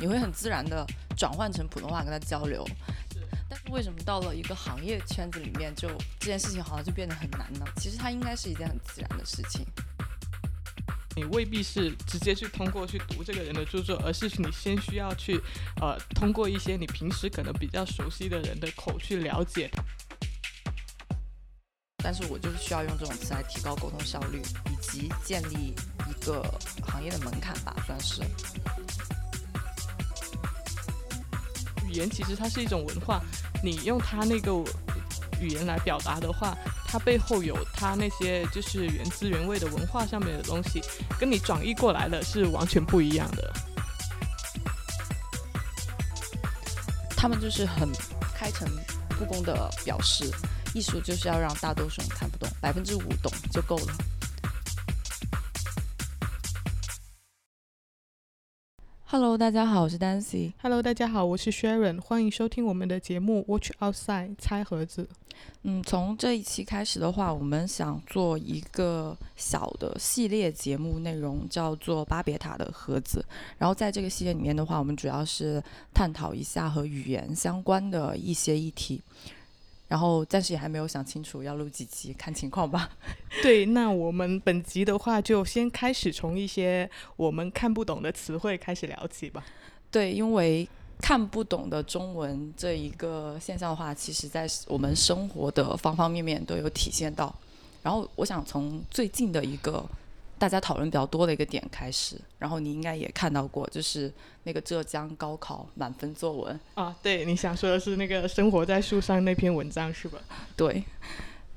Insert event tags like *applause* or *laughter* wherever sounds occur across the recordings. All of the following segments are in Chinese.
你会很自然的转换成普通话跟他交流。但是为什么到了一个行业圈子里面，就这件事情好像就变得很难呢？其实它应该是一件很自然的事情。你未必是直接去通过去读这个人的著作，而是你先需要去，呃，通过一些你平时可能比较熟悉的人的口去了解。但是我就是需要用这种词来提高沟通效率，以及建立一个行业的门槛吧，算是。语言其实它是一种文化，你用它那个语言来表达的话，它背后有它那些就是原汁原味的文化上面的东西，跟你转译过来的是完全不一样的。他们就是很开诚布公的表示，艺术就是要让大多数人看不懂，百分之五懂就够了。Hello，大家好，我是 Dancy。Hello，大家好，我是 Sharon。欢迎收听我们的节目《Watch Outside》猜盒子。嗯，从这一期开始的话，我们想做一个小的系列节目，内容叫做《巴别塔的盒子》。然后在这个系列里面的话，我们主要是探讨一下和语言相关的一些议题。然后暂时也还没有想清楚要录几集，看情况吧。*laughs* 对，那我们本集的话就先开始从一些我们看不懂的词汇开始聊起吧。对，因为看不懂的中文这一个现象的话，其实在我们生活的方方面面都有体现到。然后我想从最近的一个。大家讨论比较多的一个点开始，然后你应该也看到过，就是那个浙江高考满分作文啊。对，你想说的是那个生活在树上那篇文章是吧？对。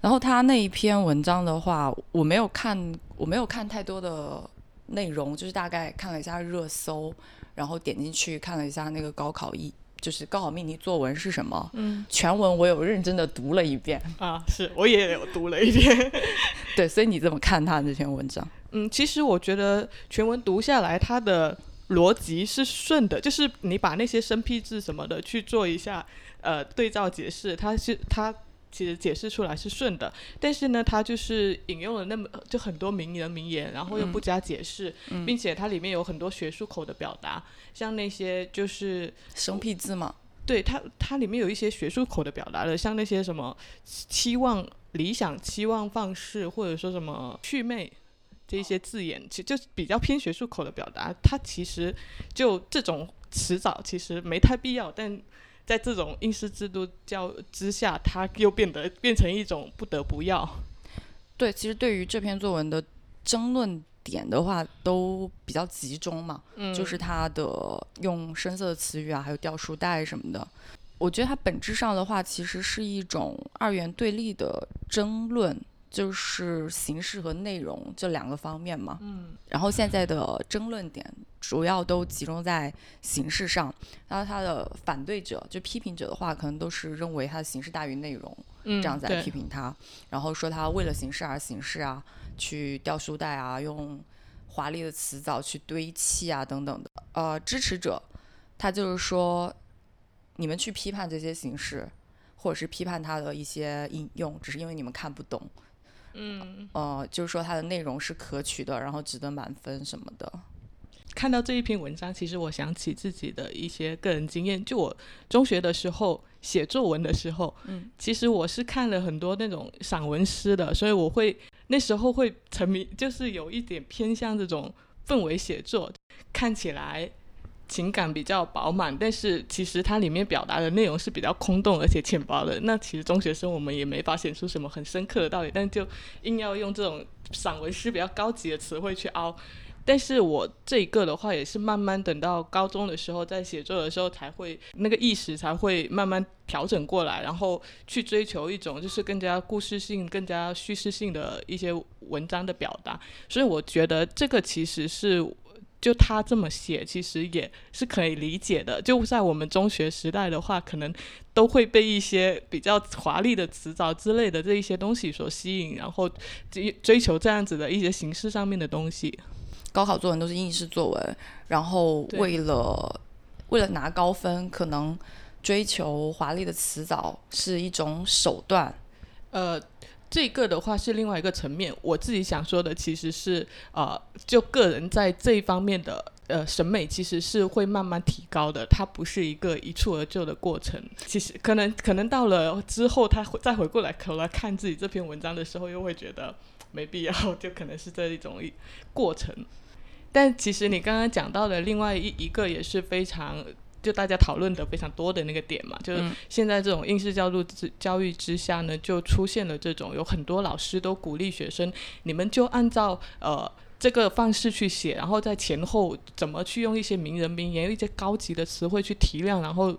然后他那一篇文章的话，我没有看，我没有看太多的内容，就是大概看了一下热搜，然后点进去看了一下那个高考一。就是高考命题作文是什么？嗯，全文我有认真的读了一遍啊，是我也有读了一遍。*laughs* 对，所以你怎么看他这篇文章？嗯，其实我觉得全文读下来，它的逻辑是顺的，就是你把那些生僻字什么的去做一下呃对照解释，它是它。其实解释出来是顺的，但是呢，他就是引用了那么就很多名人名言，然后又不加解释，并且它里面有很多学术口的表达，像那些就是生僻字嘛。对它，它里面有一些学术口的表达的，像那些什么期望、理想、期望、放肆，或者说什么趣味这一些字眼，其实就比较偏学术口的表达。它其实就这种迟早其实没太必要，但。在这种应试制度教之下，它又变得变成一种不得不要。对，其实对于这篇作文的争论点的话，都比较集中嘛，就是它的用深色的词语啊，还有掉书袋什么的。我觉得它本质上的话，其实是一种二元对立的争论。就是形式和内容这两个方面嘛，嗯，然后现在的争论点主要都集中在形式上，然后他的反对者就批评者的话，可能都是认为他的形式大于内容，这样子来批评他，然后说他为了形式而形式啊，去掉书袋啊，用华丽的词藻去堆砌啊等等的，呃，支持者他就是说，你们去批判这些形式，或者是批判他的一些应用，只是因为你们看不懂。嗯，呃，就是说它的内容是可取的，然后值得满分什么的。看到这一篇文章，其实我想起自己的一些个人经验。就我中学的时候写作文的时候，嗯，其实我是看了很多那种散文诗的，所以我会那时候会沉迷，就是有一点偏向这种氛围写作，看起来。情感比较饱满，但是其实它里面表达的内容是比较空洞而且浅薄的。那其实中学生我们也没发现出什么很深刻的道理，但就硬要用这种散文诗比较高级的词汇去凹。但是我这一个的话，也是慢慢等到高中的时候，在写作的时候才会那个意识才会慢慢调整过来，然后去追求一种就是更加故事性、更加叙事性的一些文章的表达。所以我觉得这个其实是。就他这么写，其实也是可以理解的。就在我们中学时代的话，可能都会被一些比较华丽的词藻之类的这一些东西所吸引，然后追追求这样子的一些形式上面的东西。高考作文都是应试作文，然后为了为了拿高分，可能追求华丽的词藻是一种手段。呃。这个的话是另外一个层面，我自己想说的其实是，呃，就个人在这一方面的呃审美其实是会慢慢提高的，它不是一个一蹴而就的过程。其实可能可能到了之后，他再回过来头来看自己这篇文章的时候，又会觉得没必要，*laughs* 就可能是这一种过程。但其实你刚刚讲到的另外一一个也是非常。就大家讨论的非常多的那个点嘛，就是现在这种应试教育之教育之下呢，就出现了这种有很多老师都鼓励学生，你们就按照呃这个方式去写，然后在前后怎么去用一些名人名言、一些高级的词汇去提亮，然后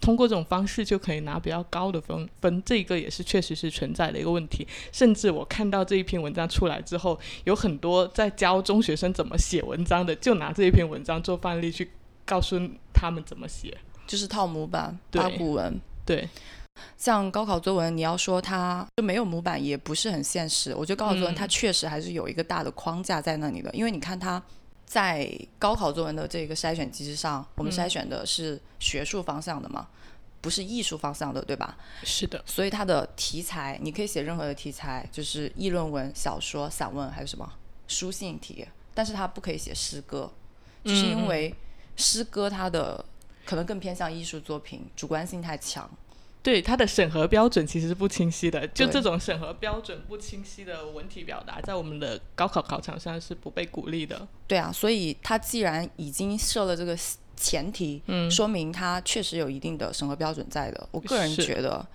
通过这种方式就可以拿比较高的分分。这个也是确实是存在的一个问题。甚至我看到这一篇文章出来之后，有很多在教中学生怎么写文章的，就拿这一篇文章做范例去。告诉他们怎么写，就是套模板八股文。对，像高考作文，你要说它就没有模板，也不是很现实。我觉得高考作文它确实还是有一个大的框架在那里的，因为你看它在高考作文的这个筛选机制上，我们筛选的是学术方向的嘛，不是艺术方向的，对吧？是的。所以它的题材你可以写任何的题材，就是议论文、小说、散文还有什么书信体，但是它不可以写诗歌，就是因为。诗歌它的可能更偏向艺术作品，主观性太强。对它的审核标准其实是不清晰的，就这种审核标准不清晰的文体表达，在我们的高考考场上是不被鼓励的。对啊，所以它既然已经设了这个前提，嗯，说明它确实有一定的审核标准在的。我个人觉得，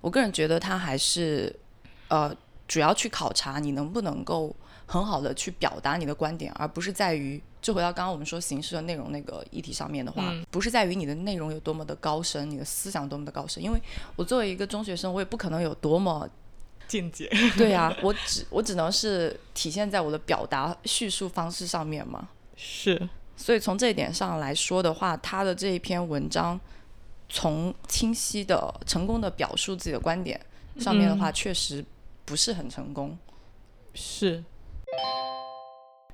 我个人觉得它还是呃，主要去考察你能不能够很好的去表达你的观点，而不是在于。就回到刚刚我们说形式的内容那个议题上面的话，不是在于你的内容有多么的高深，你的思想多么的高深，因为我作为一个中学生，我也不可能有多么见解。对呀，我只我只能是体现在我的表达叙述方式上面嘛。是，所以从这一点上来说的话，他的这一篇文章，从清晰的、成功的表述自己的观点上面的话，确实不是很成功。是。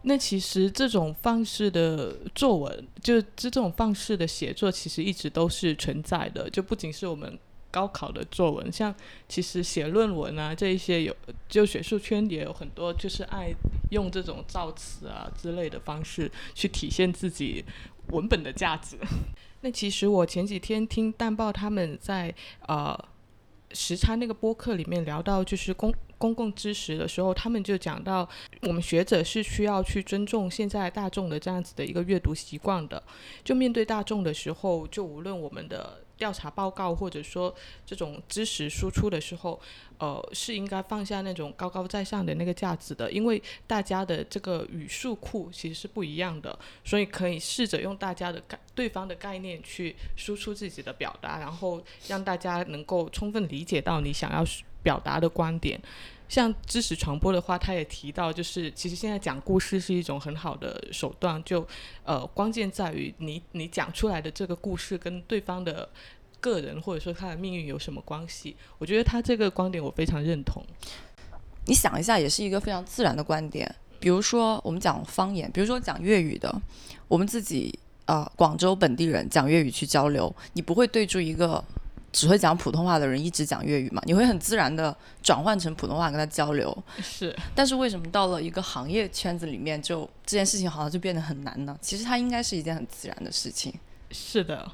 那其实这种方式的作文，就这种方式的写作，其实一直都是存在的。就不仅是我们高考的作文，像其实写论文啊这一些有，就学术圈也有很多，就是爱用这种造词啊之类的方式去体现自己文本的价值。*laughs* 那其实我前几天听淡报他们在呃时差那个播客里面聊到，就是公。公共知识的时候，他们就讲到，我们学者是需要去尊重现在大众的这样子的一个阅读习惯的。就面对大众的时候，就无论我们的调查报告或者说这种知识输出的时候，呃，是应该放下那种高高在上的那个架子的，因为大家的这个语数库其实是不一样的，所以可以试着用大家的概对方的概念去输出自己的表达，然后让大家能够充分理解到你想要。表达的观点，像知识传播的话，他也提到，就是其实现在讲故事是一种很好的手段，就呃，关键在于你你讲出来的这个故事跟对方的个人或者说他的命运有什么关系？我觉得他这个观点我非常认同。你想一下，也是一个非常自然的观点。比如说我们讲方言，比如说讲粤语的，我们自己啊，广州本地人讲粤语去交流，你不会对住一个。只会讲普通话的人一直讲粤语嘛？你会很自然的转换成普通话跟他交流。是。但是为什么到了一个行业圈子里面，就这件事情好像就变得很难呢？其实它应该是一件很自然的事情。是的。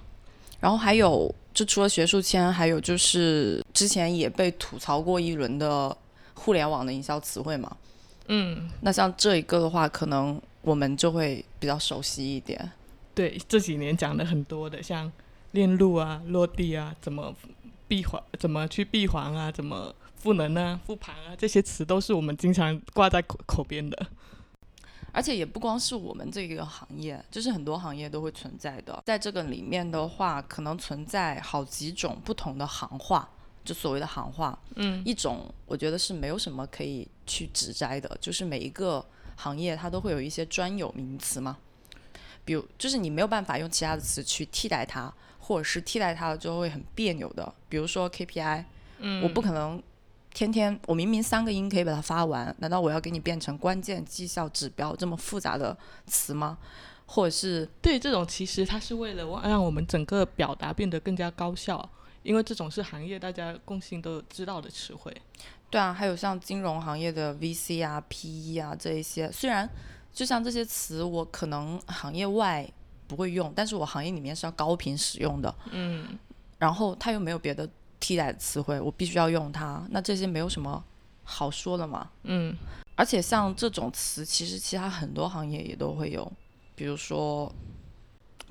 然后还有，就除了学术圈，还有就是之前也被吐槽过一轮的互联网的营销词汇嘛。嗯。那像这一个的话，可能我们就会比较熟悉一点。对，这几年讲的很多的，像。链路啊，落地啊，怎么闭环？怎么去闭环啊？怎么赋能啊？复盘啊？这些词都是我们经常挂在口口边的。而且也不光是我们这个行业，就是很多行业都会存在的。在这个里面的话，可能存在好几种不同的行话，就所谓的行话。嗯，一种我觉得是没有什么可以去指摘的，就是每一个行业它都会有一些专有名词嘛。比如，就是你没有办法用其他的词去替代它。或者是替代它了之后会很别扭的，比如说 KPI，嗯，我不可能天天我明明三个音可以把它发完，难道我要给你变成关键绩效指标这么复杂的词吗？或者是对这种其实它是为了让我们整个表达变得更加高效，因为这种是行业大家共性都知道的词汇。对啊，还有像金融行业的 VC 啊、PE 啊这一些，虽然。就像这些词，我可能行业外不会用，但是我行业里面是要高频使用的。嗯。然后它又没有别的替代的词汇，我必须要用它，那这些没有什么好说的嘛。嗯。而且像这种词，其实其他很多行业也都会有，比如说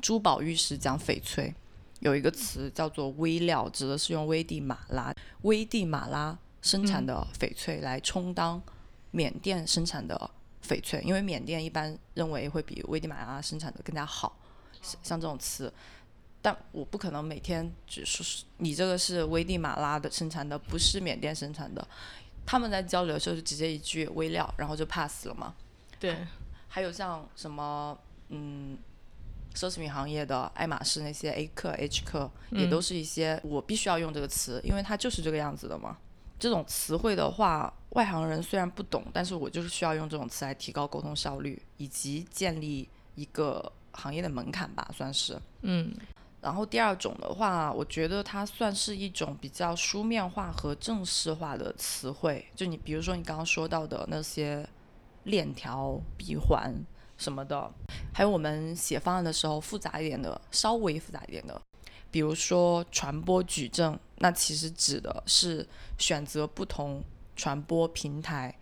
珠宝玉石讲翡翠，有一个词叫做微料，指的是用危地马拉危地马拉生产的翡翠来充当缅甸生产的。翡翠，因为缅甸一般认为会比危地马拉生产的更加好，像这种词，但我不可能每天只是你这个是危地马拉的生产的，不是缅甸生产的。他们在交流的时候就直接一句微料，然后就 pass 了嘛。对。还有像什么嗯，奢侈品行业的爱马仕那些 A 克 H 克，也都是一些我必须要用这个词，因为它就是这个样子的嘛。这种词汇的话，外行人虽然不懂，但是我就是需要用这种词来提高沟通效率，以及建立一个行业的门槛吧，算是。嗯。然后第二种的话，我觉得它算是一种比较书面化和正式化的词汇，就你比如说你刚刚说到的那些链条、闭环什么的，还有我们写方案的时候复杂一点的，稍微复杂一点的。比如说传播矩阵，那其实指的是选择不同传播平台，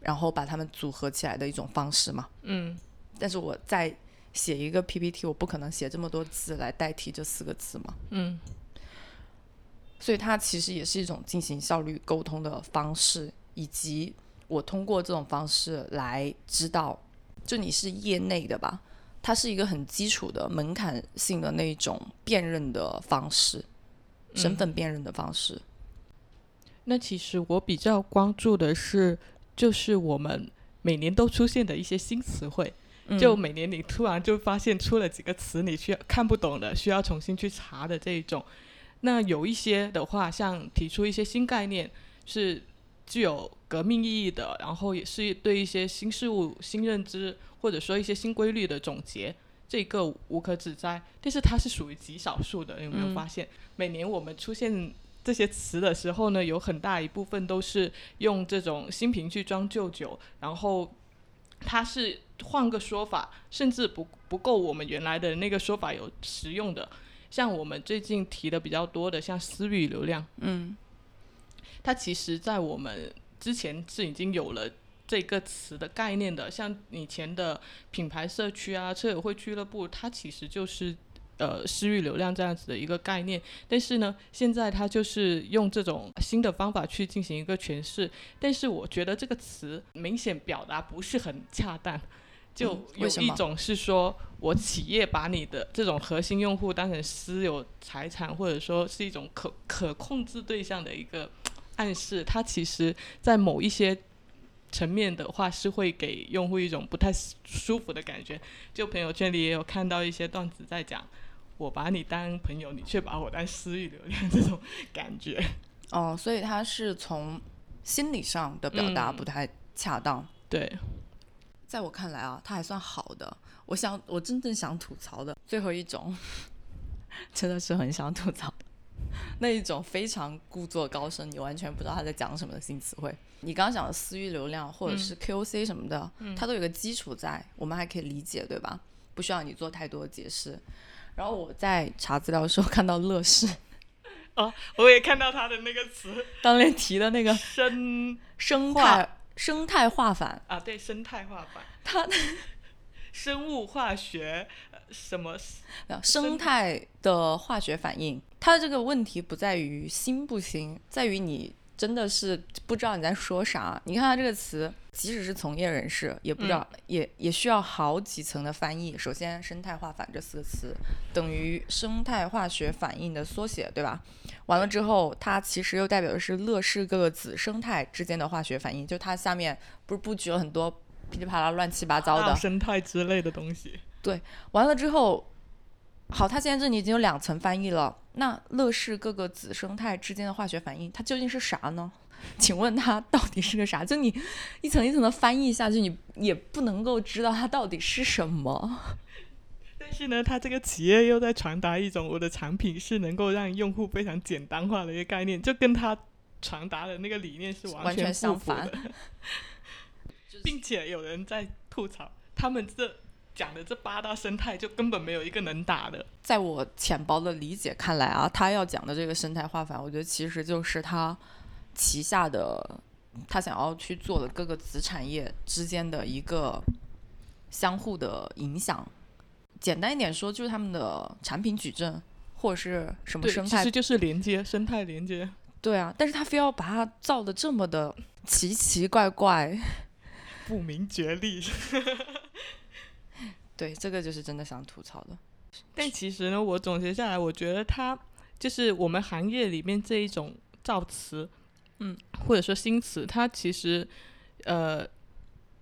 然后把它们组合起来的一种方式嘛。嗯。但是我在写一个 PPT，我不可能写这么多字来代替这四个字嘛。嗯。所以它其实也是一种进行效率沟通的方式，以及我通过这种方式来知道，就你是业内的吧。它是一个很基础的门槛性的那种辨认的方式，身份辨认的方式。那其实我比较关注的是，就是我们每年都出现的一些新词汇。就每年你突然就发现出了几个词，你需要看不懂的，需要重新去查的这一种。那有一些的话，像提出一些新概念，是具有革命意义的，然后也是对一些新事物新认知。或者说一些新规律的总结，这个无可指摘，但是它是属于极少数的。有没有发现，每年我们出现这些词的时候呢，有很大一部分都是用这种新瓶去装旧酒，然后它是换个说法，甚至不不够我们原来的那个说法有实用的。像我们最近提的比较多的，像私域流量，嗯，它其实在我们之前是已经有了。这个词的概念的，像以前的品牌社区啊、车友会俱乐部，它其实就是呃私域流量这样子的一个概念。但是呢，现在它就是用这种新的方法去进行一个诠释。但是我觉得这个词明显表达不是很恰当，就有一种是说我企业把你的这种核心用户当成私有财产，或者说是一种可可控制对象的一个暗示。它其实，在某一些层面的话是会给用户一种不太舒服的感觉。就朋友圈里也有看到一些段子在讲，我把你当朋友，你却把我当私域流量这种感觉。哦，所以他是从心理上的表达不太恰当。对，在我看来啊，他还算好的。我想，我真正想吐槽的最后一种，*laughs* 真的是很想吐槽。那一种非常故作高深，你完全不知道他在讲什么的新词汇。你刚刚讲的私域流量或者是 KOC 什么的，它都有个基础在，我们还可以理解，对吧？不需要你做太多的解释。然后我在查资料的时候看到乐视，哦，我也看到他的那个词，当年提的那个生生态生态化反啊，对，生态化反，它 *laughs* 生物化学什么生态的化学反应。它的这个问题不在于新不新，在于你真的是不知道你在说啥。你看它这个词，即使是从业人士也不知道，也也需要好几层的翻译。首先，生态化反这四个词等于生态化学反应的缩写，对吧？完了之后，它其实又代表的是乐视各个子生态之间的化学反应。就它下面不是布局了很多噼里啪啦、乱七八糟的生态之类的东西。对，完了之后。好，它现在这里已经有两层翻译了。那乐视各个子生态之间的化学反应，它究竟是啥呢？*laughs* 请问它到底是个啥？就你一层一层的翻译下去，你也不能够知道它到底是什么。但是呢，它这个企业又在传达一种我的产品是能够让用户非常简单化的一个概念，就跟它传达的那个理念是完全相反的。*laughs* 并且有人在吐槽。他们这讲的这八大生态就根本没有一个能打的。在我浅薄的理解看来啊，他要讲的这个生态化反，我觉得其实就是他旗下的他想要去做的各个子产业之间的一个相互的影响。简单一点说，就是他们的产品矩阵或者是什么生态，其实就是连接生态连接。对啊，但是他非要把它造的这么的奇奇怪怪，不明觉厉。对，这个就是真的想吐槽的。但其实呢，我总结下来，我觉得它就是我们行业里面这一种造词，嗯，或者说新词，它其实呃，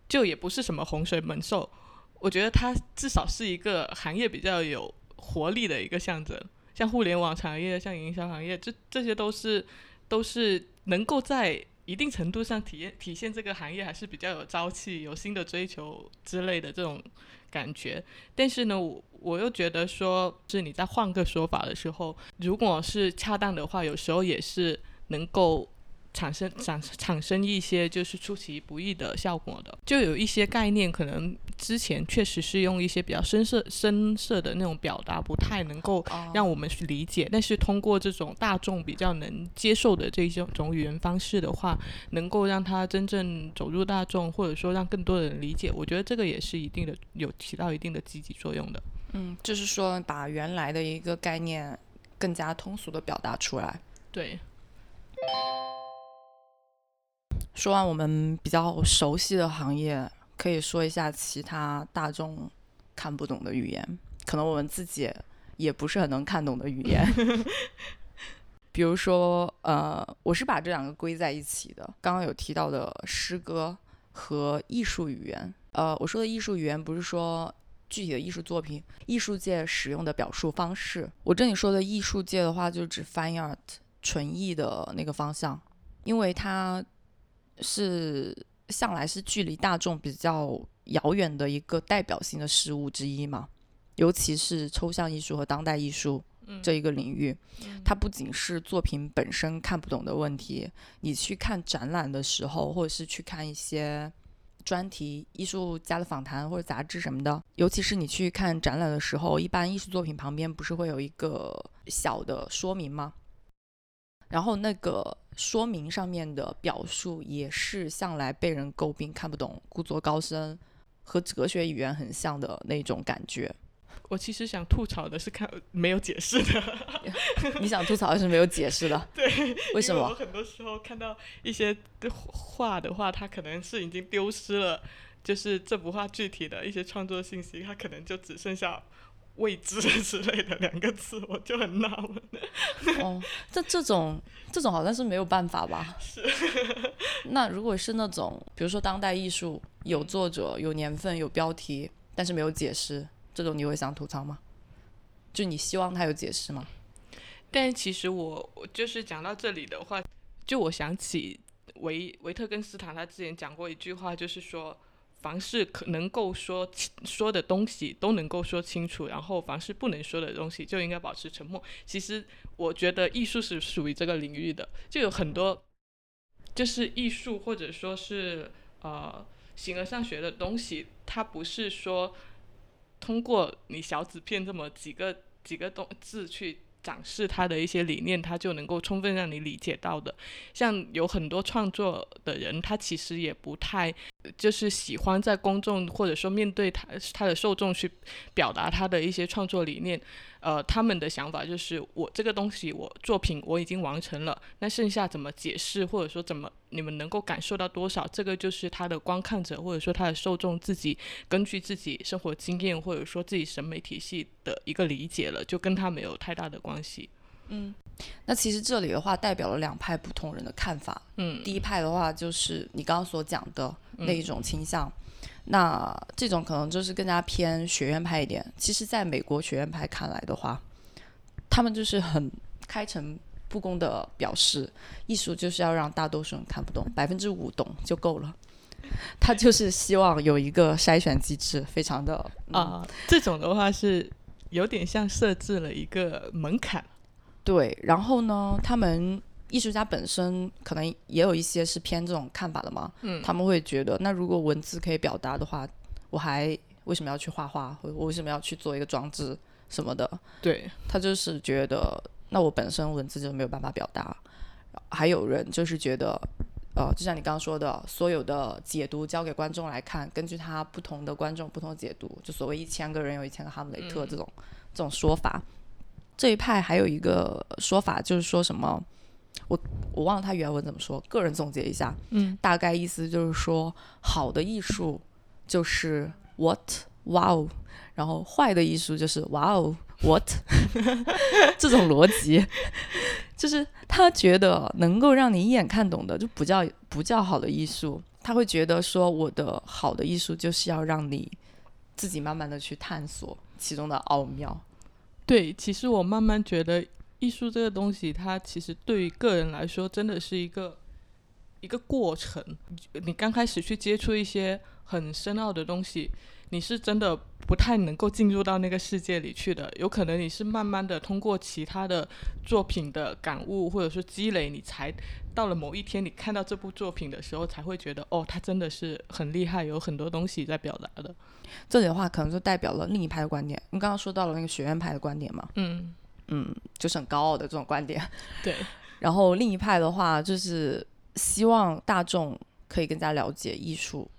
就也不是什么洪水猛兽。我觉得它至少是一个行业比较有活力的一个象征。像互联网产业，像营销行业，这这些都是都是能够在一定程度上体验体现这个行业还是比较有朝气、有新的追求之类的这种感觉。但是呢，我我又觉得说，是你在换个说法的时候，如果是恰当的话，有时候也是能够。产生产产生一些就是出其不意的效果的，就有一些概念可能之前确实是用一些比较深色深色的那种表达，不太能够让我们去理解。但是通过这种大众比较能接受的这种种语言方式的话，能够让它真正走入大众，或者说让更多的人理解，我觉得这个也是一定的有起到一定的积极作用的。嗯，就是说把原来的一个概念更加通俗的表达出来。对。说完我们比较熟悉的行业，可以说一下其他大众看不懂的语言，可能我们自己也不是很能看懂的语言。*laughs* 比如说，呃，我是把这两个归在一起的。刚刚有提到的诗歌和艺术语言，呃，我说的艺术语言不是说具体的艺术作品，艺术界使用的表述方式。我这里说的艺术界的话，就指 fine art 纯艺的那个方向，因为它。是向来是距离大众比较遥远的一个代表性的事物之一嘛，尤其是抽象艺术和当代艺术这一个领域，它不仅是作品本身看不懂的问题，你去看展览的时候，或者是去看一些专题艺术家的访谈或者杂志什么的，尤其是你去看展览的时候，一般艺术作品旁边不是会有一个小的说明吗？然后那个说明上面的表述也是向来被人诟病看不懂、故作高深，和哲学语言很像的那种感觉。我其实想吐槽的是看没有解释的。*laughs* 你想吐槽的是没有解释的？*laughs* 对，为什么？我很多时候看到一些画的话，它可能是已经丢失了，就是这幅画具体的一些创作信息，它可能就只剩下。未知之类的两个字，我就很纳闷。*laughs* 哦，这这种这种好像是没有办法吧？是。*laughs* 那如果是那种，比如说当代艺术，有作者、有年份、有标题，但是没有解释，这种你会想吐槽吗？就你希望他有解释吗？但其实我我就是讲到这里的话，就我想起维维特根斯坦他之前讲过一句话，就是说。凡是可能够说说的东西都能够说清楚，然后凡是不能说的东西就应该保持沉默。其实我觉得艺术是属于这个领域的，就有很多就是艺术或者说是呃形而上学的东西，它不是说通过你小纸片这么几个几个东字去。展示他的一些理念，他就能够充分让你理解到的。像有很多创作的人，他其实也不太就是喜欢在公众或者说面对他他的受众去表达他的一些创作理念。呃，他们的想法就是我这个东西，我作品我已经完成了，那剩下怎么解释，或者说怎么你们能够感受到多少，这个就是他的观看者或者说他的受众自己根据自己生活经验或者说自己审美体系的一个理解了，就跟他没有太大的关系。嗯，那其实这里的话代表了两派不同人的看法。嗯，第一派的话就是你刚刚所讲的那一种倾向。那这种可能就是更加偏学院派一点。其实，在美国学院派看来的话，他们就是很开诚布公的表示，艺术就是要让大多数人看不懂，百分之五懂就够了。他就是希望有一个筛选机制，非常的啊，这种的话是有点像设置了一个门槛。对，然后呢，他们。艺术家本身可能也有一些是偏这种看法的嘛，嗯，他们会觉得，那如果文字可以表达的话，我还为什么要去画画，或我为什么要去做一个装置什么的。对他就是觉得，那我本身文字就没有办法表达。还有人就是觉得，呃，就像你刚刚说的，所有的解读交给观众来看，根据他不同的观众不同的解读，就所谓一千个人有一千个哈姆雷特这种这种说法。这一派还有一个说法就是说什么，我我忘了他原文怎么说，个人总结一下，嗯，大概意思就是说，好的艺术就是 what wow，然后坏的艺术就是 wow what，*laughs* 这种逻辑，就是他觉得能够让你一眼看懂的就不叫不叫好的艺术，他会觉得说我的好的艺术就是要让你自己慢慢的去探索其中的奥妙。对，其实我慢慢觉得艺术这个东西，它其实对于个人来说，真的是一个一个过程。你刚开始去接触一些很深奥的东西，你是真的不太能够进入到那个世界里去的。有可能你是慢慢的通过其他的作品的感悟，或者说积累，你才到了某一天，你看到这部作品的时候，才会觉得哦，它真的是很厉害，有很多东西在表达的。这里的话，可能就代表了另一派的观点。你刚刚说到了那个学院派的观点嘛？嗯嗯，就是很高傲的这种观点。对。*laughs* 然后另一派的话，就是希望大众可以更加了解艺术，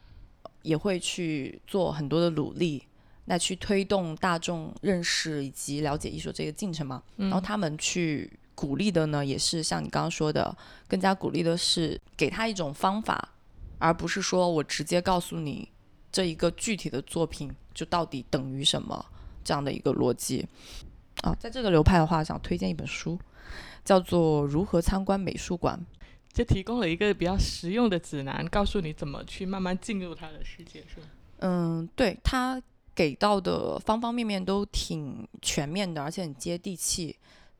也会去做很多的努力，那去推动大众认识以及了解艺术这个进程嘛。然后他们去鼓励的呢，也是像你刚刚说的，更加鼓励的是给他一种方法，而不是说我直接告诉你。这一个具体的作品就到底等于什么这样的一个逻辑啊，在这个流派的话，想推荐一本书，叫做《如何参观美术馆》，就提供了一个比较实用的指南，告诉你怎么去慢慢进入他的世界，是吗？嗯，对他给到的方方面面都挺全面的，而且很接地气。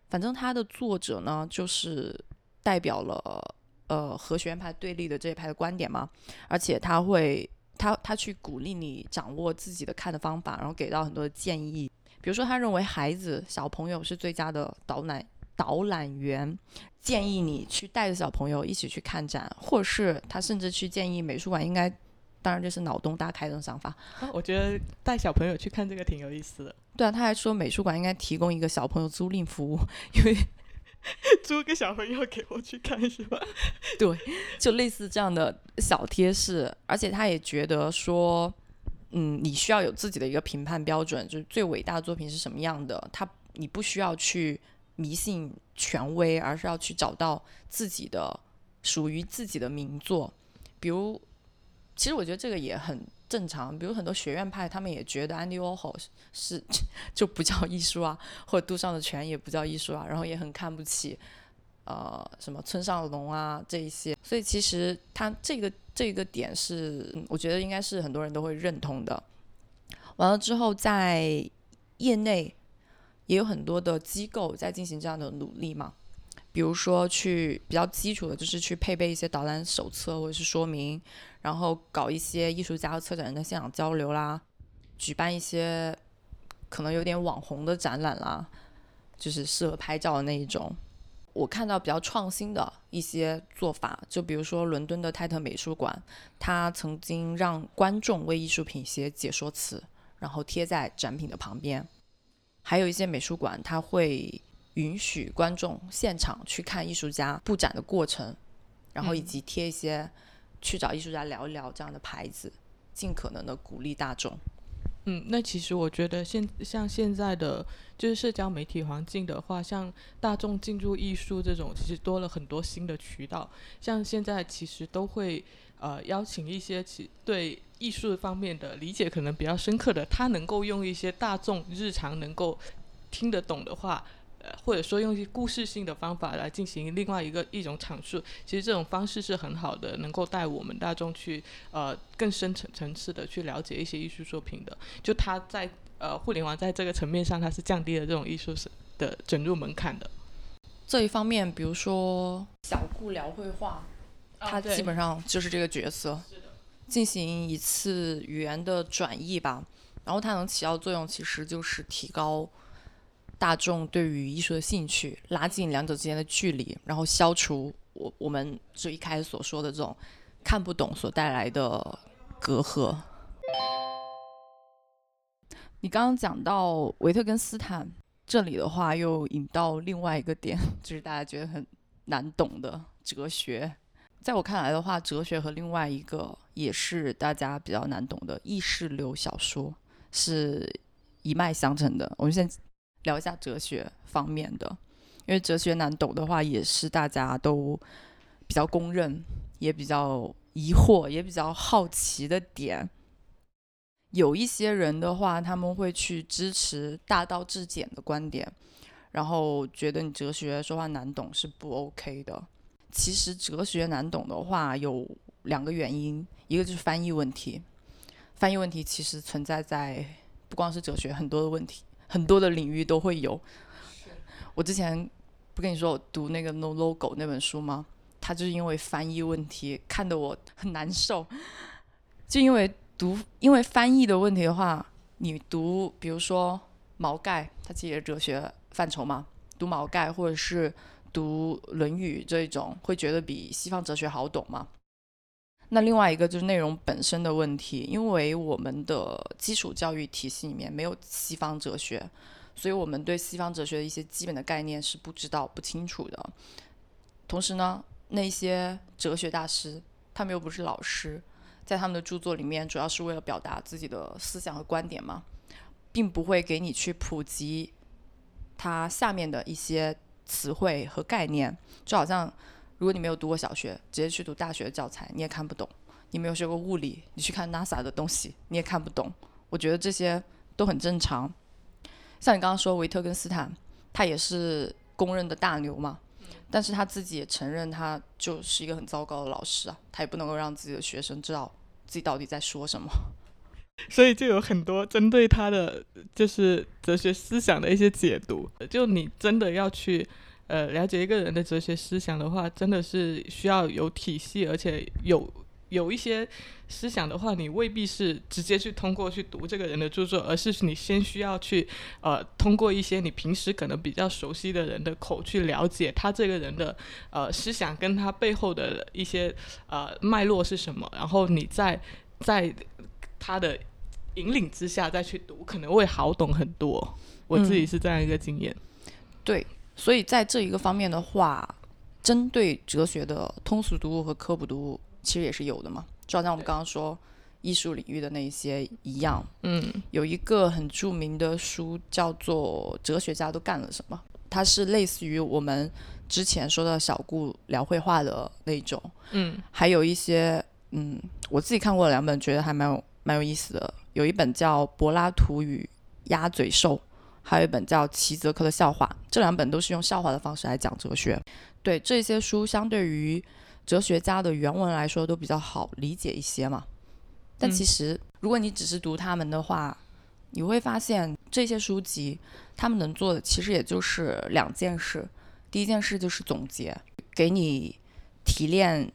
反正他的作者呢，就是代表了呃和学院派对立的这一派的观点嘛，而且他会。他他去鼓励你掌握自己的看的方法，然后给到很多的建议。比如说，他认为孩子小朋友是最佳的导览导览员，建议你去带着小朋友一起去看展，或是他甚至去建议美术馆应该，当然这是脑洞大开的想法。*laughs* 我觉得带小朋友去看这个挺有意思的。对啊，他还说美术馆应该提供一个小朋友租赁服务，因为。*laughs* 租个小朋友给我去看是吧？*laughs* 对，就类似这样的小贴士，而且他也觉得说，嗯，你需要有自己的一个评判标准，就是最伟大的作品是什么样的，他你不需要去迷信权威，而是要去找到自己的属于自己的名作。比如，其实我觉得这个也很。正常，比如很多学院派，他们也觉得安迪沃霍是就不叫艺术啊，或者杜尚的泉也不叫艺术啊，然后也很看不起，呃，什么村上龙啊这一些。所以其实他这个这个点是，我觉得应该是很多人都会认同的。完了之后，在业内也有很多的机构在进行这样的努力嘛。比如说，去比较基础的，就是去配备一些导览手册或者是说明，然后搞一些艺术家和策展人的现场交流啦，举办一些可能有点网红的展览啦，就是适合拍照的那一种。我看到比较创新的一些做法，就比如说伦敦的泰特美术馆，它曾经让观众为艺术品写解说词，然后贴在展品的旁边。还有一些美术馆，它会。允许观众现场去看艺术家布展的过程，然后以及贴一些去找艺术家聊一聊这样的牌子，尽可能的鼓励大众。嗯，那其实我觉得现像现在的就是社交媒体环境的话，像大众进入艺术这种，其实多了很多新的渠道。像现在其实都会呃邀请一些其对艺术方面的理解可能比较深刻的，他能够用一些大众日常能够听得懂的话。或者说用一些故事性的方法来进行另外一个一种阐述，其实这种方式是很好的，能够带我们大众去呃更深层层次的去了解一些艺术作品的。就它在呃互联网在这个层面上，它是降低了这种艺术是的准入门槛的。这一方面，比如说小顾聊绘画，它基本上就是这个角色，进行一次语言的转译吧，然后它能起到作用其实就是提高。大众对于艺术的兴趣，拉近两者之间的距离，然后消除我我们最一开始所说的这种看不懂所带来的隔阂。你刚刚讲到维特根斯坦这里的话，又引到另外一个点，就是大家觉得很难懂的哲学。在我看来的话，哲学和另外一个也是大家比较难懂的意识流小说是一脉相承的。我们先聊一下哲学方面的，因为哲学难懂的话，也是大家都比较公认，也比较疑惑，也比较好奇的点。有一些人的话，他们会去支持大道至简的观点，然后觉得你哲学说话难懂是不 OK 的。其实哲学难懂的话有两个原因，一个就是翻译问题。翻译问题其实存在在不光是哲学，很多的问题，很多的领域都会有。我之前不跟你说我读那个《No Logo》那本书吗？它就是因为翻译问题看得我很难受。*laughs* 就因为读，因为翻译的问题的话，你读，比如说毛概，它其实也是哲学范畴嘛，读毛概或者是。读《论语》这一种会觉得比西方哲学好懂吗？那另外一个就是内容本身的问题，因为我们的基础教育体系里面没有西方哲学，所以我们对西方哲学的一些基本的概念是不知道、不清楚的。同时呢，那些哲学大师他们又不是老师，在他们的著作里面主要是为了表达自己的思想和观点嘛，并不会给你去普及他下面的一些。词汇和概念，就好像如果你没有读过小学，直接去读大学的教材，你也看不懂；你没有学过物理，你去看 NASA 的东西，你也看不懂。我觉得这些都很正常。像你刚刚说维特根斯坦，他也是公认的大牛嘛，但是他自己也承认他就是一个很糟糕的老师啊，他也不能够让自己的学生知道自己到底在说什么。所以就有很多针对他的就是哲学思想的一些解读。就你真的要去呃了解一个人的哲学思想的话，真的是需要有体系，而且有有一些思想的话，你未必是直接去通过去读这个人的著作，而是你先需要去呃通过一些你平时可能比较熟悉的人的口去了解他这个人的呃思想跟他背后的一些呃脉络是什么，然后你再在。他的引领之下再去读，可能会好懂很多。我自己是这样一个经验。对，所以在这一个方面的话，针对哲学的通俗读物和科普读物，其实也是有的嘛。就好像我们刚刚说艺术领域的那一些一样。嗯，有一个很著名的书叫做《哲学家都干了什么》，它是类似于我们之前说的小顾聊绘画的那种。嗯，还有一些，嗯，我自己看过两本，觉得还蛮有。蛮有意思的，有一本叫《柏拉图与鸭嘴兽》，还有一本叫《齐泽克的笑话》，这两本都是用笑话的方式来讲哲学。对这些书，相对于哲学家的原文来说，都比较好理解一些嘛。但其实，如果你只是读他们的话，你会发现这些书籍他们能做的其实也就是两件事。第一件事就是总结，给你提炼。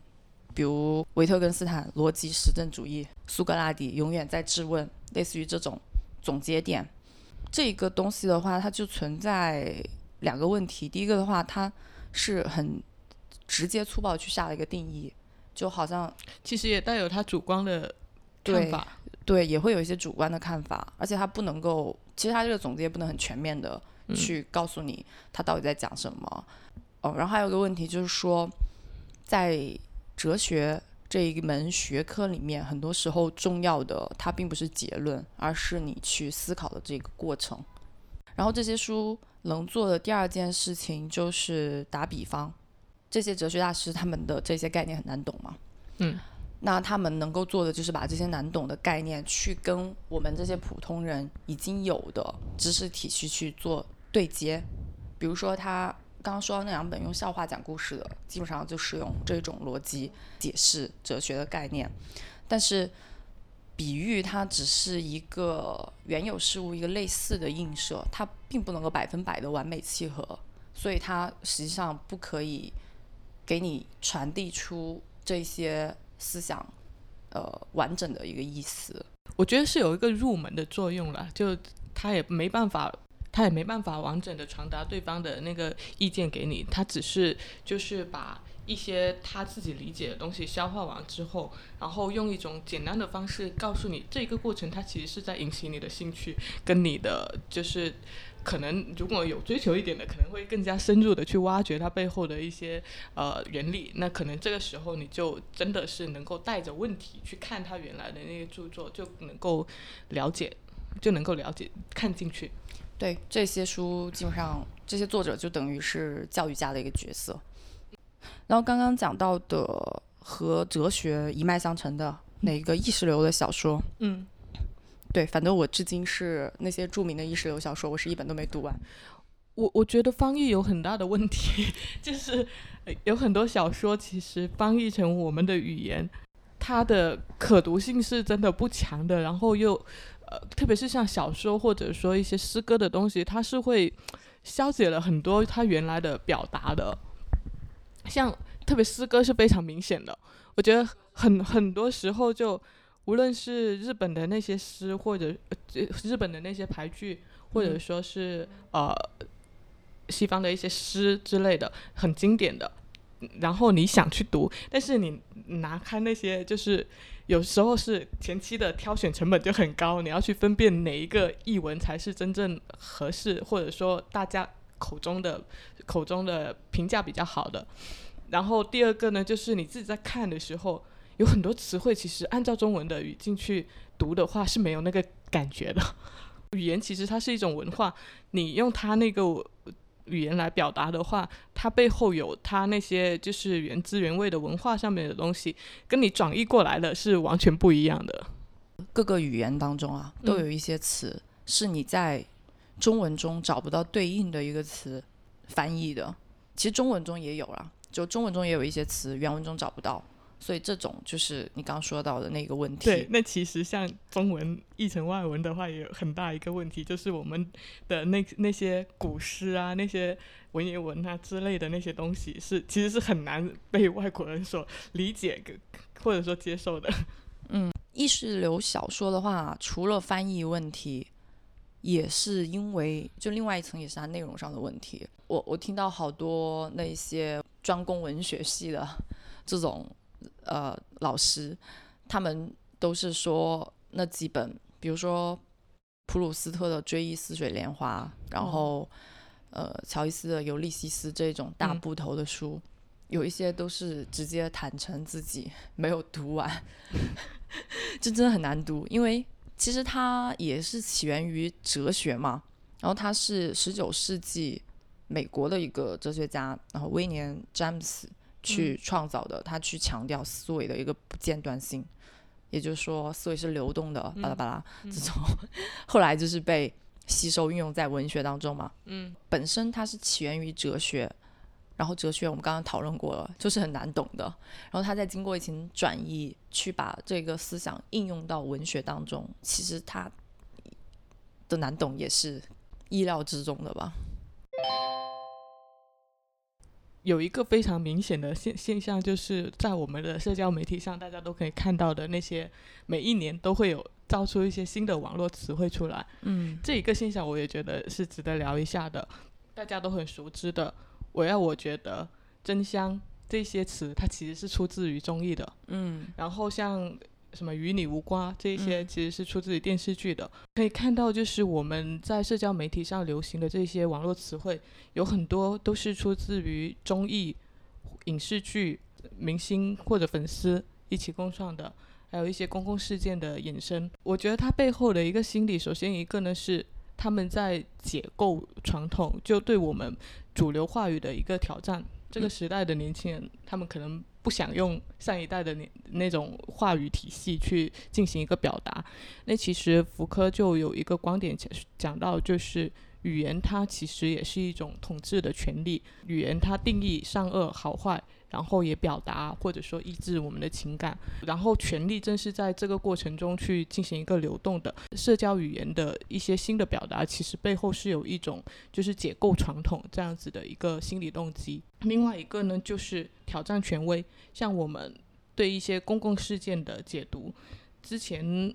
比如维特根斯坦逻辑实证主义，苏格拉底永远在质问，类似于这种总结点，这个东西的话，它就存在两个问题。第一个的话，它是很直接粗暴去下了一个定义，就好像其实也带有他主观的看法，对，也会有一些主观的看法，而且他不能够，其实他这个总结不能很全面的去告诉你他到底在讲什么。哦，然后还有个问题就是说，在哲学这一门学科里面，很多时候重要的它并不是结论，而是你去思考的这个过程。然后这些书能做的第二件事情就是打比方，这些哲学大师他们的这些概念很难懂嘛，嗯，那他们能够做的就是把这些难懂的概念去跟我们这些普通人已经有的知识体系去做对接，比如说他。刚刚说到那两本用笑话讲故事的，基本上就是用这种逻辑解释哲学的概念。但是，比喻它只是一个原有事物一个类似的映射，它并不能够百分百的完美契合，所以它实际上不可以给你传递出这些思想呃完整的一个意思。我觉得是有一个入门的作用了，就它也没办法。他也没办法完整的传达对方的那个意见给你，他只是就是把一些他自己理解的东西消化完之后，然后用一种简单的方式告诉你，这个过程它其实是在引起你的兴趣，跟你的就是可能如果有追求一点的，可能会更加深入的去挖掘它背后的一些呃原理。那可能这个时候你就真的是能够带着问题去看他原来的那个著作，就能够了解，就能够了解看进去。对这些书，基本上这些作者就等于是教育家的一个角色。然后刚刚讲到的和哲学一脉相承的那一个意识流的小说，嗯，对，反正我至今是那些著名的意识流小说，我是一本都没读完。我我觉得翻译有很大的问题，就是有很多小说其实翻译成我们的语言，它的可读性是真的不强的。然后又呃，特别是像小说或者说一些诗歌的东西，它是会消解了很多它原来的表达的。像特别诗歌是非常明显的，我觉得很很多时候就无论是日本的那些诗，或者日本的那些排剧，或者说是呃西方的一些诗之类的，很经典的，然后你想去读，但是你拿开那些，就是有时候是前期的挑选成本就很高，你要去分辨哪一个译文才是真正合适，或者说大家。口中的口中的评价比较好的，然后第二个呢，就是你自己在看的时候，有很多词汇其实按照中文的语境去读的话是没有那个感觉的。语言其实它是一种文化，你用它那个语言来表达的话，它背后有它那些就是原汁原味的文化上面的东西，跟你转译过来的是完全不一样的。各个语言当中啊，都有一些词是你在。中文中找不到对应的一个词翻译的，其实中文中也有了，就中文中也有一些词原文中找不到，所以这种就是你刚刚说到的那个问题。对，那其实像中文译成外文的话，也有很大一个问题，就是我们的那那些古诗啊、那些文言文啊之类的那些东西，是其实是很难被外国人所理解或者说接受的。嗯，意识流小说的话，除了翻译问题。也是因为，就另外一层也是它内容上的问题。我我听到好多那些专攻文学系的这种呃老师，他们都是说那几本，比如说普鲁斯特的《追忆似水年华》，然后呃乔伊斯的《尤利西斯》这种大部头的书，有一些都是直接坦诚自己没有读完，*laughs* 这真的很难读，因为。其实它也是起源于哲学嘛，然后他是十九世纪美国的一个哲学家，然后威廉詹姆斯去创造的，他去强调思维的一个不间断性，也就是说思维是流动的，巴拉巴拉这种，*laughs* 后来就是被吸收运用在文学当中嘛，嗯，本身它是起源于哲学。然后哲学我们刚刚讨论过了，就是很难懂的。然后他再经过一层转移，去把这个思想应用到文学当中，其实他的难懂也是意料之中的吧。有一个非常明显的现现象，就是在我们的社交媒体上，大家都可以看到的那些，每一年都会有造出一些新的网络词汇出来。嗯，这一个现象我也觉得是值得聊一下的，大家都很熟知的。我要我觉得真香这些词，它其实是出自于综艺的。嗯，然后像什么与你无关这些，其实是出自于电视剧的。可以看到，就是我们在社交媒体上流行的这些网络词汇，有很多都是出自于综艺、影视剧、明星或者粉丝一起共创的，还有一些公共事件的衍生。我觉得它背后的一个心理，首先一个呢是他们在解构传统，就对我们。主流话语的一个挑战，这个时代的年轻人，他们可能不想用上一代的那那种话语体系去进行一个表达。那其实福柯就有一个观点讲讲到，就是语言它其实也是一种统治的权利，语言它定义善恶好坏。然后也表达或者说抑制我们的情感，然后权力正是在这个过程中去进行一个流动的社交语言的一些新的表达，其实背后是有一种就是解构传统这样子的一个心理动机。另外一个呢，就是挑战权威，像我们对一些公共事件的解读，之前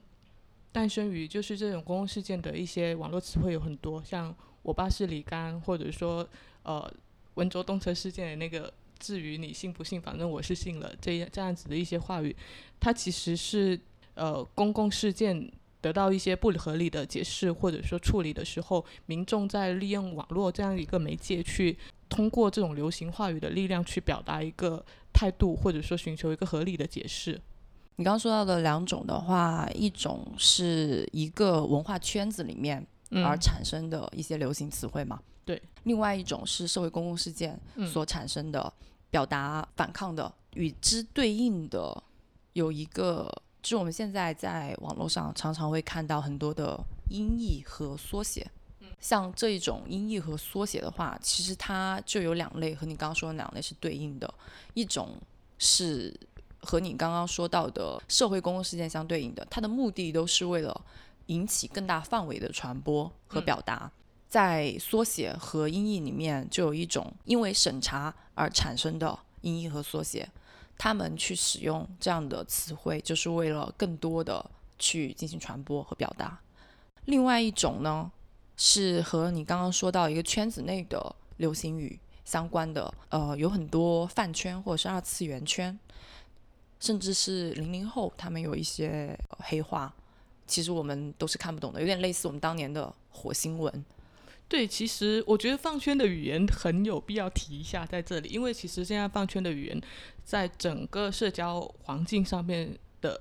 诞生于就是这种公共事件的一些网络词汇有很多，像我爸是李刚，或者说呃温州动车事件的那个。至于你信不信，反正我是信了这样这样子的一些话语，它其实是呃公共事件得到一些不合理的解释或者说处理的时候，民众在利用网络这样一个媒介去通过这种流行话语的力量去表达一个态度，或者说寻求一个合理的解释。你刚刚说到的两种的话，一种是一个文化圈子里面而产生的一些流行词汇嘛？对。另外一种是社会公共事件所产生的表达反抗的，与之对应的有一个，就是我们现在在网络上常常会看到很多的音译和缩写。像这一种音译和缩写的话，其实它就有两类，和你刚刚说的两类是对应的，一种是。和你刚刚说到的社会公共事件相对应的，它的目的都是为了引起更大范围的传播和表达。在缩写和音译里面，就有一种因为审查而产生的音译和缩写，他们去使用这样的词汇，就是为了更多的去进行传播和表达。另外一种呢，是和你刚刚说到一个圈子内的流行语相关的，呃，有很多饭圈或者是二次元圈。甚至是零零后，他们有一些黑话，其实我们都是看不懂的，有点类似我们当年的火星文。对，其实我觉得放圈的语言很有必要提一下在这里，因为其实现在放圈的语言在整个社交环境上面的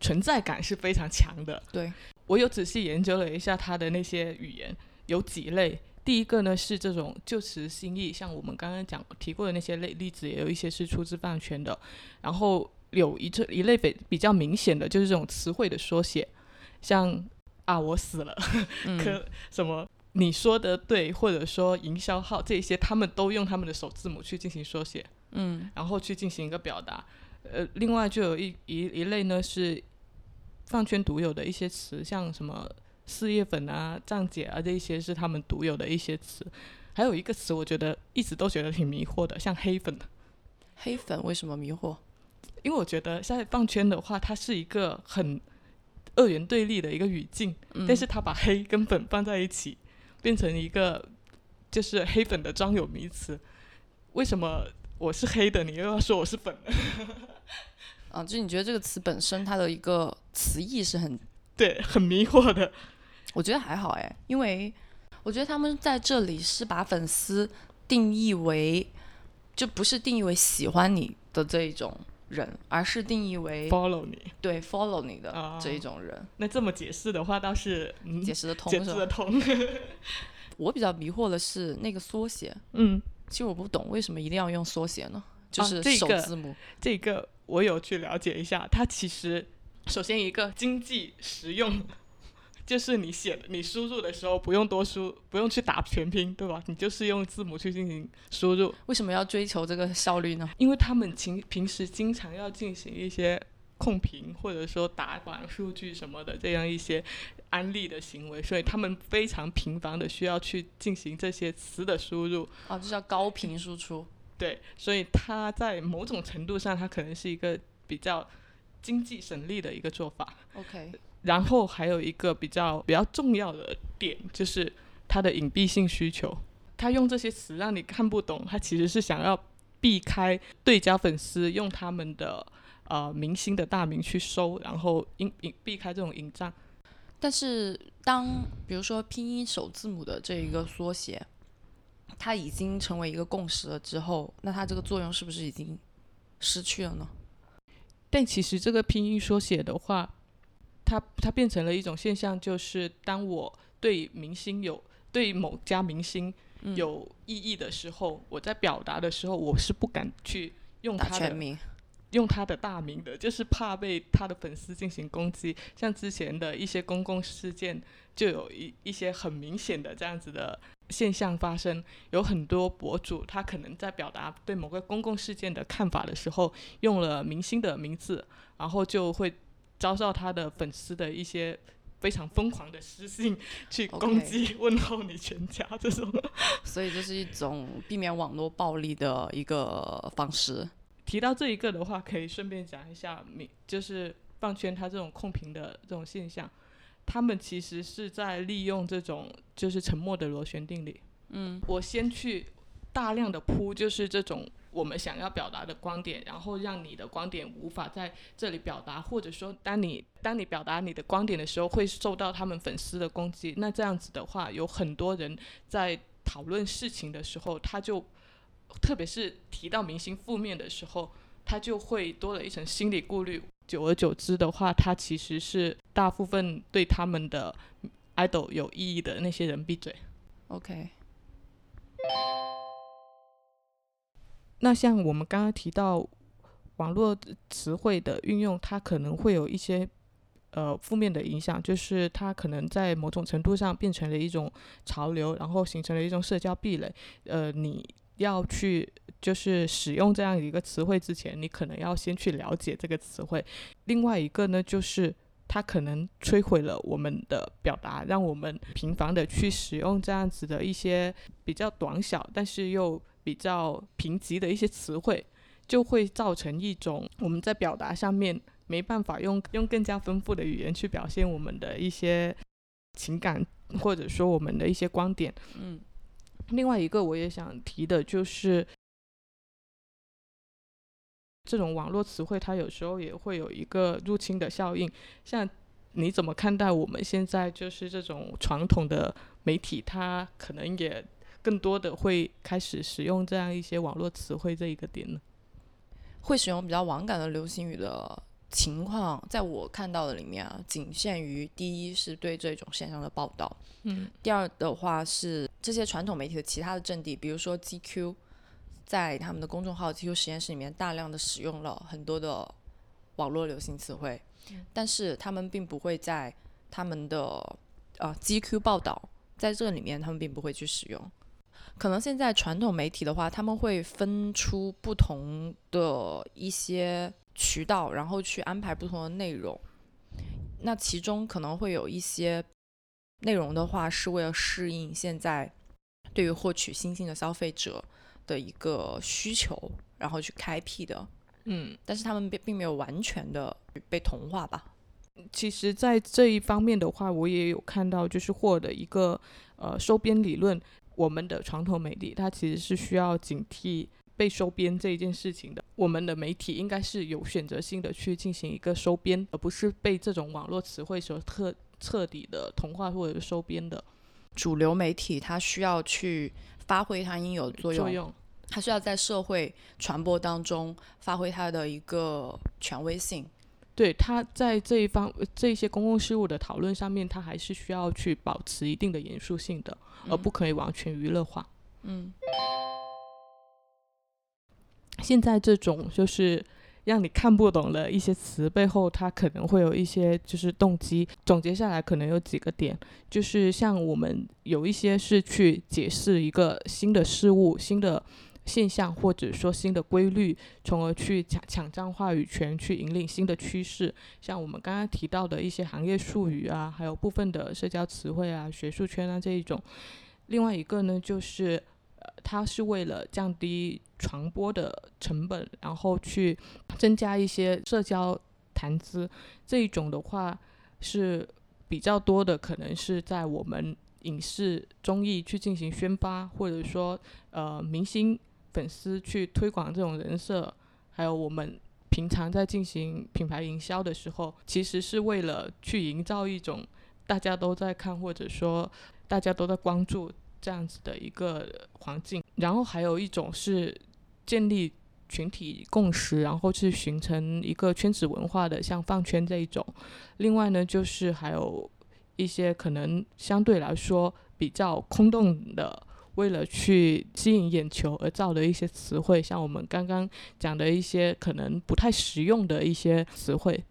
存在感是非常强的。对我有仔细研究了一下它的那些语言，有几类。第一个呢是这种旧词新意，像我们刚刚讲提过的那些类例子，也有一些是出自饭圈的，然后。有一这一类比比较明显的就是这种词汇的缩写，像啊我死了，*laughs* 可什么你说的对，或者说营销号这些，他们都用他们的首字母去进行缩写，嗯，然后去进行一个表达。呃，另外就有一一一类呢是饭圈独有的一些词，像什么四叶粉啊、站姐啊这一些是他们独有的一些词。还有一个词，我觉得一直都觉得挺迷惑的，像黑粉。黑粉为什么迷惑？因为我觉得在饭圈的话，它是一个很二元对立的一个语境，嗯但是它把黑跟粉放在一起，变成一个就是黑粉的专有名词。为什么我是黑的，你又要说我是粉？*laughs* 啊，就你觉得这个词本身它的一个词义是很对，很迷惑的。我觉得还好哎，因为我觉得他们在这里是把粉丝定义为，就不是定义为喜欢你的这一种。人，而是定义为 follow 你，对 follow 你的这一种人。那这么解释的话，倒是解释的通，解释的通。*laughs* 我比较迷惑的是那个缩写，*laughs* 嗯，其实我不懂为什么一定要用缩写呢？就是首字母。这个我有去了解一下，它其实首先一个经济实用。就是你写你输入的时候不用多输，不用去打全拼，对吧？你就是用字母去进行输入。为什么要追求这个效率呢？因为他们平平时经常要进行一些控评，或者说打板数据什么的这样一些安利的行为，所以他们非常频繁的需要去进行这些词的输入。啊，这叫高频输出。对，所以它在某种程度上，它可能是一个比较经济省力的一个做法。OK。然后还有一个比较比较重要的点，就是它的隐蔽性需求。他用这些词让你看不懂，他其实是想要避开对家粉丝用他们的呃明星的大名去搜，然后隐隐避开这种隐障。但是当比如说拼音首字母的这一个缩写，它已经成为一个共识了之后，那它这个作用是不是已经失去了呢？但其实这个拼音缩写的话。它它变成了一种现象，就是当我对明星有对某家明星有异议的时候，我在表达的时候，我是不敢去用他的用他的大名的，就是怕被他的粉丝进行攻击。像之前的一些公共事件，就有一一些很明显的这样子的现象发生。有很多博主，他可能在表达对某个公共事件的看法的时候，用了明星的名字，然后就会。遭到他的粉丝的一些非常疯狂的私信 *laughs* 去攻击、问候你全家这种，*laughs* 所以这是一种避免网络暴力的一个方式。提到这一个的话，可以顺便讲一下，就是饭圈他这种控评的这种现象，他们其实是在利用这种就是沉默的螺旋定理。嗯，我先去大量的铺，就是这种我们想要表达的观点，然后让你的观点无法在这里表达，或者说当你当你表达你的观点的时候，会受到他们粉丝的攻击。那这样子的话，有很多人在讨论事情的时候，他就特别是提到明星负面的时候，他就会多了一层心理顾虑。久而久之的话，他其实是大部分对他们的 idol 有意义的那些人闭嘴。OK。那像我们刚刚提到网络词汇的运用，它可能会有一些呃负面的影响，就是它可能在某种程度上变成了一种潮流，然后形成了一种社交壁垒。呃，你要去就是使用这样一个词汇之前，你可能要先去了解这个词汇。另外一个呢，就是它可能摧毁了我们的表达，让我们频繁的去使用这样子的一些比较短小，但是又比较贫瘠的一些词汇，就会造成一种我们在表达上面没办法用用更加丰富的语言去表现我们的一些情感，或者说我们的一些观点。嗯。另外一个我也想提的就是，这种网络词汇它有时候也会有一个入侵的效应。像你怎么看待我们现在就是这种传统的媒体，它可能也更多的会开始使用这样一些网络词汇这一个点呢？会使用比较网感的流行语的。情况在我看到的里面啊，仅限于第一是对这种现象的报道，嗯，第二的话是这些传统媒体的其他的阵地，比如说 GQ，在他们的公众号 GQ 实验室里面大量的使用了很多的网络流行词汇，但是他们并不会在他们的呃 GQ 报道在这里面，他们并不会去使用。可能现在传统媒体的话，他们会分出不同的一些。渠道，然后去安排不同的内容。那其中可能会有一些内容的话，是为了适应现在对于获取新兴的消费者的一个需求，然后去开辟的。嗯，但是他们并并没有完全的被同化吧。其实，在这一方面的话，我也有看到，就是获得一个呃收编理论。我们的传统媒体，它其实是需要警惕。被收编这一件事情的，我们的媒体应该是有选择性的去进行一个收编，而不是被这种网络词汇所特彻底的同化或者是收编的。主流媒体它需要去发挥它应有的作用，它需要在社会传播当中发挥它的一个权威性。对，他在这一方这些公共事务的讨论上面，他还是需要去保持一定的严肃性的，而不可以完全娱乐化。嗯。现在这种就是让你看不懂的一些词背后，它可能会有一些就是动机。总结下来，可能有几个点，就是像我们有一些是去解释一个新的事物、新的现象，或者说新的规律，从而去抢抢占话语权，去引领新的趋势。像我们刚刚提到的一些行业术语啊，还有部分的社交词汇啊、学术圈啊这一种。另外一个呢，就是。呃，它是为了降低传播的成本，然后去增加一些社交谈资。这一种的话是比较多的，可能是在我们影视综艺去进行宣发，或者说呃明星粉丝去推广这种人设，还有我们平常在进行品牌营销的时候，其实是为了去营造一种大家都在看，或者说大家都在关注。这样子的一个环境，然后还有一种是建立群体共识，然后去形成一个圈子文化的，像饭圈这一种。另外呢，就是还有一些可能相对来说比较空洞的，为了去吸引眼球而造的一些词汇，像我们刚刚讲的一些可能不太实用的一些词汇。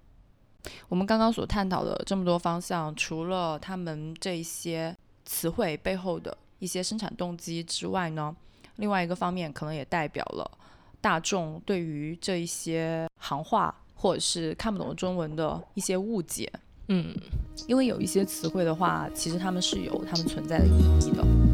我们刚刚所探讨的这么多方向，除了他们这些词汇背后的。一些生产动机之外呢，另外一个方面可能也代表了大众对于这一些行话或者是看不懂中文的一些误解。嗯，因为有一些词汇的话，其实他们是有他们存在的意义的。